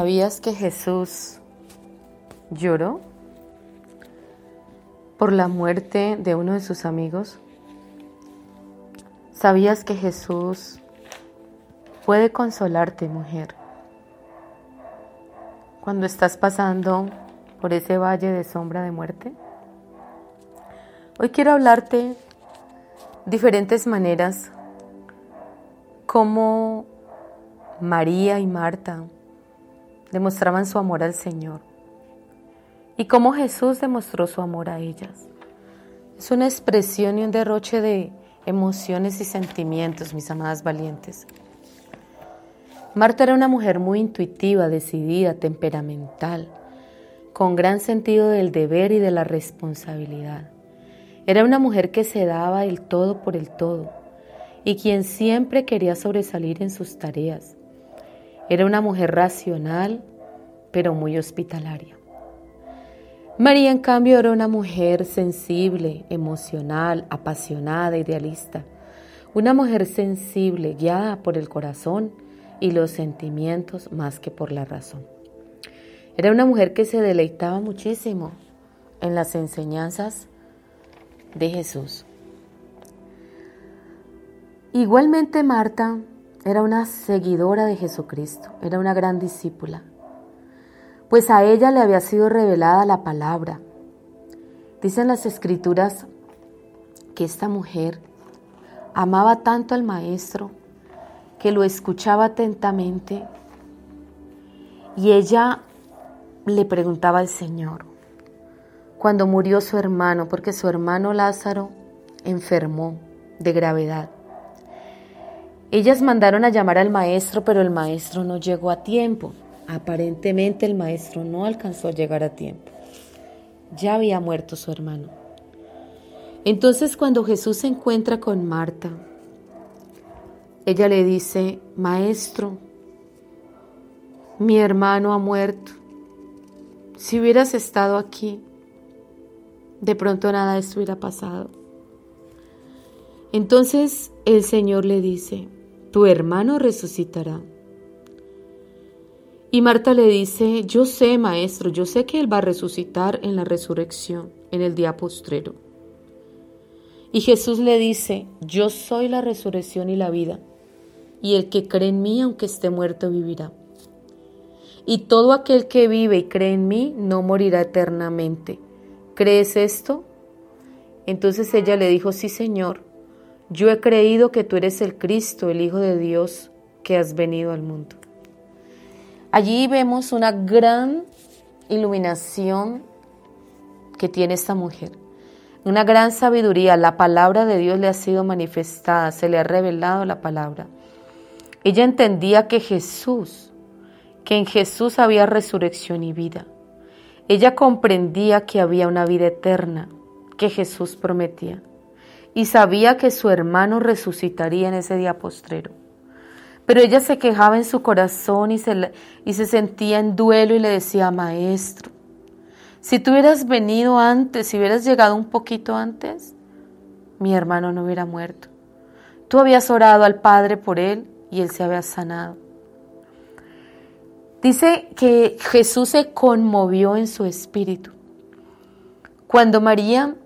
¿Sabías que Jesús lloró por la muerte de uno de sus amigos? ¿Sabías que Jesús puede consolarte, mujer? Cuando estás pasando por ese valle de sombra de muerte. Hoy quiero hablarte diferentes maneras como María y Marta demostraban su amor al Señor y cómo Jesús demostró su amor a ellas. Es una expresión y un derroche de emociones y sentimientos, mis amadas valientes. Marta era una mujer muy intuitiva, decidida, temperamental, con gran sentido del deber y de la responsabilidad. Era una mujer que se daba el todo por el todo y quien siempre quería sobresalir en sus tareas. Era una mujer racional, pero muy hospitalaria. María, en cambio, era una mujer sensible, emocional, apasionada, idealista. Una mujer sensible, guiada por el corazón y los sentimientos más que por la razón. Era una mujer que se deleitaba muchísimo en las enseñanzas de Jesús. Igualmente Marta era una seguidora de Jesucristo, era una gran discípula, pues a ella le había sido revelada la palabra. Dicen las escrituras que esta mujer amaba tanto al Maestro que lo escuchaba atentamente y ella le preguntaba al Señor cuando murió su hermano, porque su hermano Lázaro enfermó de gravedad. Ellas mandaron a llamar al maestro, pero el maestro no llegó a tiempo. Aparentemente el maestro no alcanzó a llegar a tiempo. Ya había muerto su hermano. Entonces cuando Jesús se encuentra con Marta, ella le dice, Maestro, mi hermano ha muerto. Si hubieras estado aquí, de pronto nada de esto hubiera pasado. Entonces el Señor le dice, tu hermano resucitará. Y Marta le dice, yo sé, maestro, yo sé que él va a resucitar en la resurrección, en el día postrero. Y Jesús le dice, yo soy la resurrección y la vida, y el que cree en mí, aunque esté muerto, vivirá. Y todo aquel que vive y cree en mí, no morirá eternamente. ¿Crees esto? Entonces ella le dijo, sí, Señor. Yo he creído que tú eres el Cristo, el Hijo de Dios, que has venido al mundo. Allí vemos una gran iluminación que tiene esta mujer, una gran sabiduría. La palabra de Dios le ha sido manifestada, se le ha revelado la palabra. Ella entendía que Jesús, que en Jesús había resurrección y vida. Ella comprendía que había una vida eterna que Jesús prometía y sabía que su hermano resucitaría en ese día postrero. Pero ella se quejaba en su corazón y se, y se sentía en duelo y le decía, maestro, si tú hubieras venido antes, si hubieras llegado un poquito antes, mi hermano no hubiera muerto. Tú habías orado al Padre por él y él se había sanado. Dice que Jesús se conmovió en su espíritu. Cuando María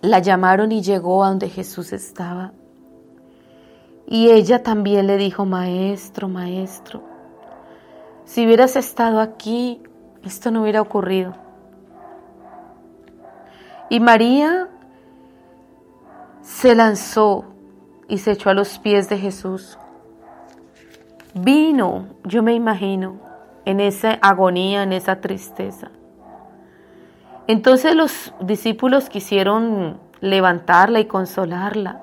la llamaron y llegó a donde Jesús estaba. Y ella también le dijo, maestro, maestro, si hubieras estado aquí, esto no hubiera ocurrido. Y María se lanzó y se echó a los pies de Jesús. Vino, yo me imagino, en esa agonía, en esa tristeza. Entonces los discípulos quisieron levantarla y consolarla,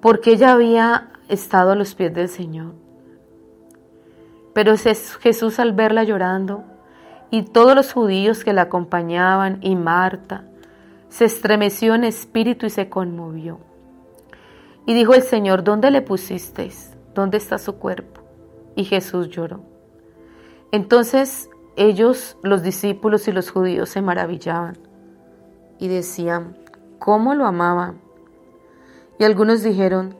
porque ella había estado a los pies del Señor. Pero Jesús al verla llorando y todos los judíos que la acompañaban y Marta, se estremeció en espíritu y se conmovió. Y dijo el Señor, ¿dónde le pusisteis? ¿Dónde está su cuerpo? Y Jesús lloró. Entonces ellos, los discípulos y los judíos, se maravillaban y decían, ¿cómo lo amaban? Y algunos dijeron,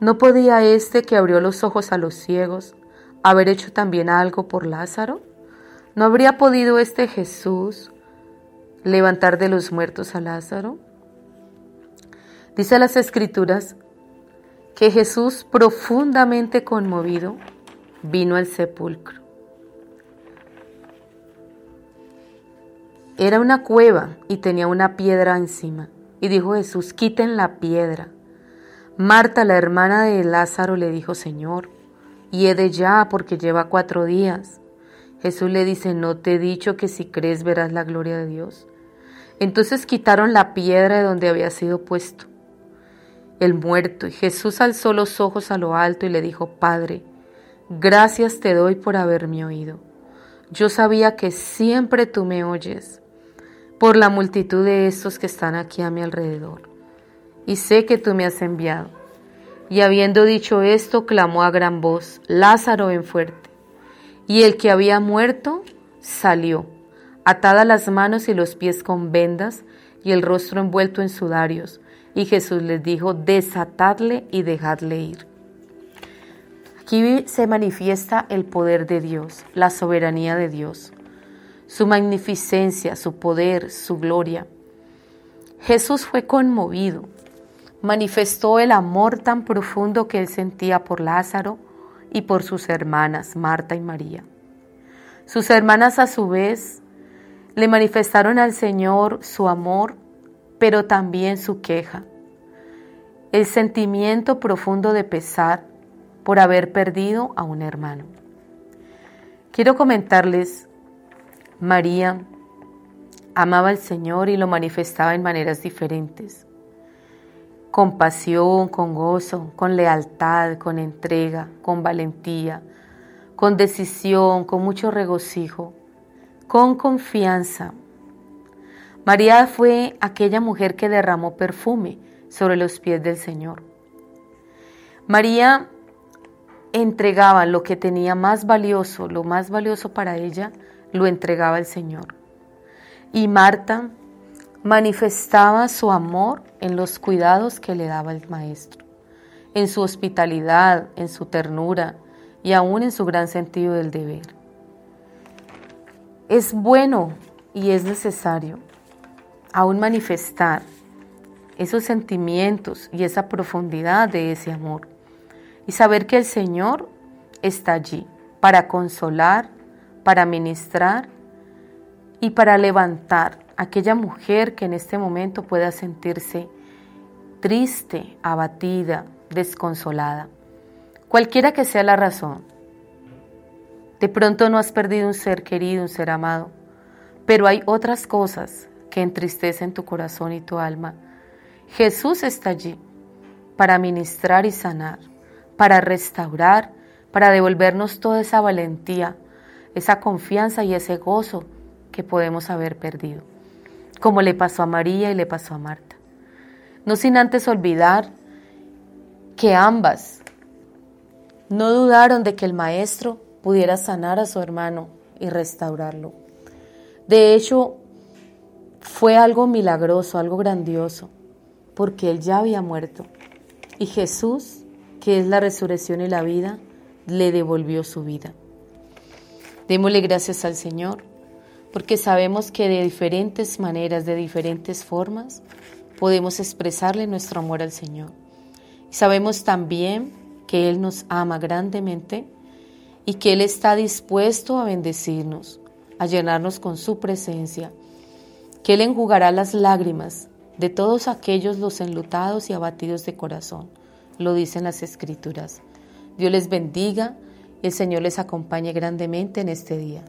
¿no podía este que abrió los ojos a los ciegos haber hecho también algo por Lázaro? ¿No habría podido este Jesús levantar de los muertos a Lázaro? Dice las escrituras que Jesús, profundamente conmovido, vino al sepulcro. Era una cueva y tenía una piedra encima. Y dijo Jesús, quiten la piedra. Marta, la hermana de Lázaro, le dijo, Señor, y de ya porque lleva cuatro días. Jesús le dice, ¿no te he dicho que si crees verás la gloria de Dios? Entonces quitaron la piedra de donde había sido puesto el muerto, y Jesús alzó los ojos a lo alto y le dijo, Padre, gracias te doy por haberme oído. Yo sabía que siempre tú me oyes por la multitud de estos que están aquí a mi alrededor y sé que tú me has enviado. Y habiendo dicho esto, clamó a gran voz, Lázaro ven fuerte. Y el que había muerto salió, atadas las manos y los pies con vendas y el rostro envuelto en sudarios. Y Jesús les dijo, desatadle y dejadle ir. Aquí se manifiesta el poder de Dios, la soberanía de Dios, su magnificencia, su poder, su gloria. Jesús fue conmovido manifestó el amor tan profundo que él sentía por Lázaro y por sus hermanas, Marta y María. Sus hermanas a su vez le manifestaron al Señor su amor, pero también su queja, el sentimiento profundo de pesar por haber perdido a un hermano. Quiero comentarles, María amaba al Señor y lo manifestaba en maneras diferentes con pasión, con gozo, con lealtad, con entrega, con valentía, con decisión, con mucho regocijo, con confianza. María fue aquella mujer que derramó perfume sobre los pies del Señor. María entregaba lo que tenía más valioso, lo más valioso para ella, lo entregaba al Señor. Y Marta manifestaba su amor en los cuidados que le daba el maestro, en su hospitalidad, en su ternura y aún en su gran sentido del deber. Es bueno y es necesario aún manifestar esos sentimientos y esa profundidad de ese amor y saber que el Señor está allí para consolar, para ministrar y para levantar aquella mujer que en este momento pueda sentirse triste, abatida, desconsolada. Cualquiera que sea la razón. De pronto no has perdido un ser querido, un ser amado, pero hay otras cosas que entristecen tu corazón y tu alma. Jesús está allí para ministrar y sanar, para restaurar, para devolvernos toda esa valentía, esa confianza y ese gozo que podemos haber perdido como le pasó a María y le pasó a Marta. No sin antes olvidar que ambas no dudaron de que el maestro pudiera sanar a su hermano y restaurarlo. De hecho, fue algo milagroso, algo grandioso, porque él ya había muerto. Y Jesús, que es la resurrección y la vida, le devolvió su vida. Démosle gracias al Señor porque sabemos que de diferentes maneras, de diferentes formas, podemos expresarle nuestro amor al Señor. Sabemos también que Él nos ama grandemente y que Él está dispuesto a bendecirnos, a llenarnos con su presencia, que Él enjugará las lágrimas de todos aquellos los enlutados y abatidos de corazón, lo dicen las Escrituras. Dios les bendiga el Señor les acompañe grandemente en este día.